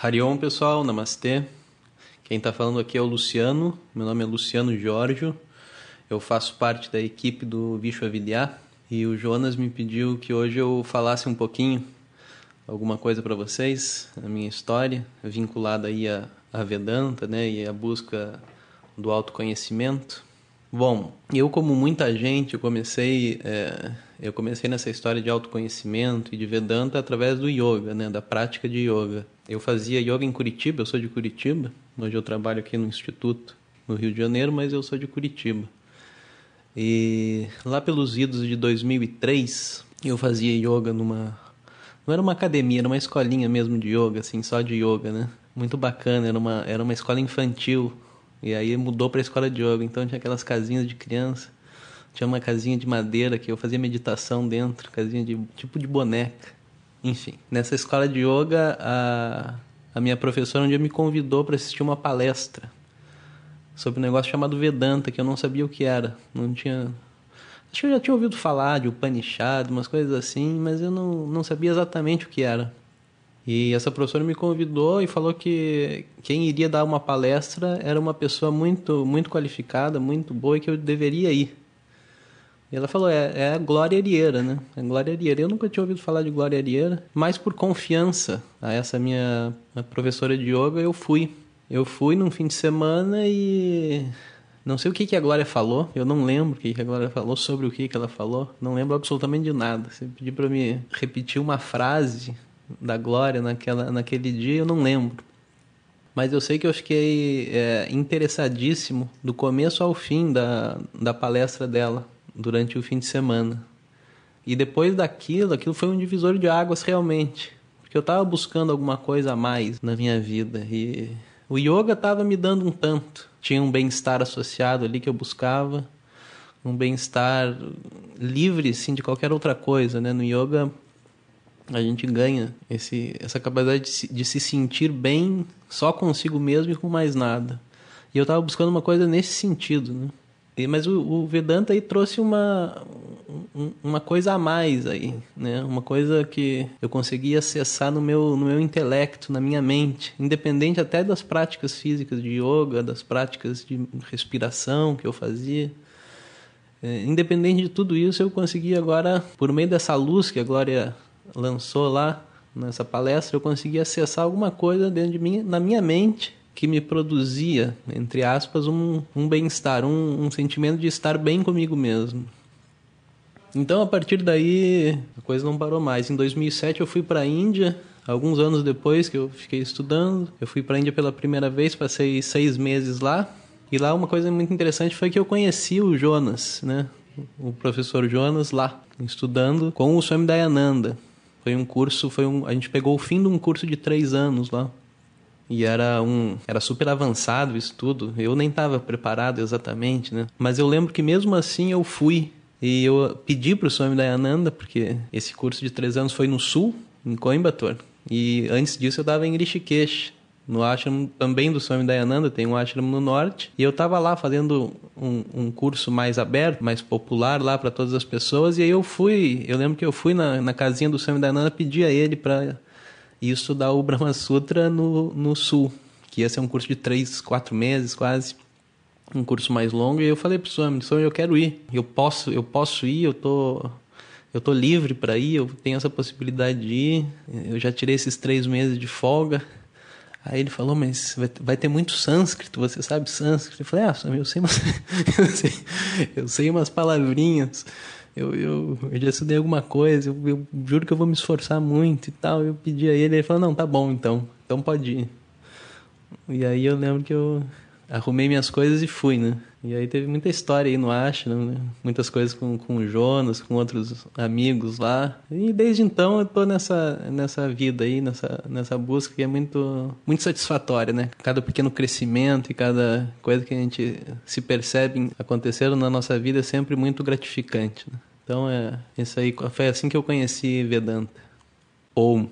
Harion, pessoal, namastê. Quem está falando aqui é o Luciano, meu nome é Luciano Giorgio, eu faço parte da equipe do Bicho Aviliar e o Jonas me pediu que hoje eu falasse um pouquinho, alguma coisa para vocês, a minha história, vinculada aí a Vedanta né, e a busca do autoconhecimento. Bom, eu como muita gente, eu comecei, é, eu comecei nessa história de autoconhecimento e de Vedanta através do yoga, né, da prática de yoga. Eu fazia yoga em Curitiba, eu sou de Curitiba, hoje eu trabalho aqui no Instituto, no Rio de Janeiro, mas eu sou de Curitiba. E lá pelos idos de 2003, eu fazia yoga numa não era uma academia, era uma escolinha mesmo de yoga, assim, só de yoga, né? Muito bacana, era uma era uma escola infantil e aí mudou para a escola de yoga. Então tinha aquelas casinhas de criança. Tinha uma casinha de madeira que eu fazia meditação dentro, casinha de tipo de boneca. Enfim, nessa escola de yoga, a, a minha professora um dia me convidou para assistir uma palestra sobre um negócio chamado Vedanta, que eu não sabia o que era. Não tinha. Acho que eu já tinha ouvido falar de Upanishad, umas coisas assim, mas eu não, não sabia exatamente o que era. E essa professora me convidou e falou que quem iria dar uma palestra era uma pessoa muito, muito qualificada, muito boa e que eu deveria ir. E ela falou, é, é a Glória Arieira, né? A Glória Arieira. Eu nunca tinha ouvido falar de Glória Arieira, mas por confiança a essa minha professora de yoga, eu fui. Eu fui num fim de semana e não sei o que, que a Glória falou, eu não lembro o que, que a Glória falou, sobre o que, que ela falou, não lembro absolutamente de nada. Você pediu para me repetir uma frase, da Glória naquela, naquele dia, eu não lembro. Mas eu sei que eu fiquei é, interessadíssimo do começo ao fim da, da palestra dela, durante o fim de semana. E depois daquilo, aquilo foi um divisor de águas realmente. Porque eu estava buscando alguma coisa a mais na minha vida. E o yoga estava me dando um tanto. Tinha um bem-estar associado ali que eu buscava. Um bem-estar livre, sim, de qualquer outra coisa, né? No yoga a gente ganha esse, essa capacidade de se, de se sentir bem só consigo mesmo e com mais nada. E eu estava buscando uma coisa nesse sentido, né? E, mas o, o, Vedanta aí trouxe uma, uma coisa a mais aí, né? Uma coisa que eu conseguia acessar no meu, no meu intelecto, na minha mente, independente até das práticas físicas de yoga, das práticas de respiração que eu fazia. É, independente de tudo isso, eu consegui agora, por meio dessa luz que a Glória lançou lá nessa palestra, eu consegui acessar alguma coisa dentro de mim, na minha mente, que me produzia, entre aspas, um, um bem-estar, um, um sentimento de estar bem comigo mesmo. Então, a partir daí, a coisa não parou mais. Em 2007, eu fui para a Índia. Alguns anos depois que eu fiquei estudando, eu fui para a Índia pela primeira vez, passei seis meses lá. E lá uma coisa muito interessante foi que eu conheci o Jonas, né? O professor Jonas lá, estudando com o Swami Dayananda. Foi um curso, foi um, a gente pegou o fim de um curso de três anos lá. E era um, era super avançado isso tudo. Eu nem estava preparado exatamente, né? Mas eu lembro que mesmo assim eu fui e eu pedi para o Swami Dayananda, porque esse curso de três anos foi no sul, em Coimbatore. E antes disso eu estava em Rishikesh, no ashram também do Swami Dayananda, tem um ashram no norte. E eu estava lá fazendo um, um, curso mais aberto, mais popular lá para todas as pessoas. E aí eu fui, eu lembro que eu fui na, na casinha do Swami Dayananda pedir a ele para ir estudar o Brahma Sutra no, no sul, que ia ser um curso de três, quatro meses quase. Um curso mais longo, e eu falei pro Swami, Swami, eu quero ir. Eu posso, eu posso ir, eu tô eu tô livre para ir, eu tenho essa possibilidade de ir. Eu já tirei esses três meses de folga. Aí ele falou, mas vai, ter muito sânscrito, você sabe sânscrito? Eu falei, ah, eu sei umas, eu sei, eu sei umas palavrinhas, eu, eu, eu já estudei alguma coisa, eu, eu, juro que eu vou me esforçar muito e tal. Eu pedi a ele, ele falou, não, tá bom então, então pode ir. E aí eu lembro que eu arrumei minhas coisas e fui, né? E aí teve muita história aí no Ashram, né? Muitas coisas com, com o Jonas, com outros amigos lá. E desde então eu tô nessa, nessa vida aí, nessa, nessa busca que é muito, muito satisfatória, né? Cada pequeno crescimento e cada coisa que a gente se percebe acontecendo na nossa vida é sempre muito gratificante, né? Então é isso aí, foi assim que eu conheci Vedanta. Ou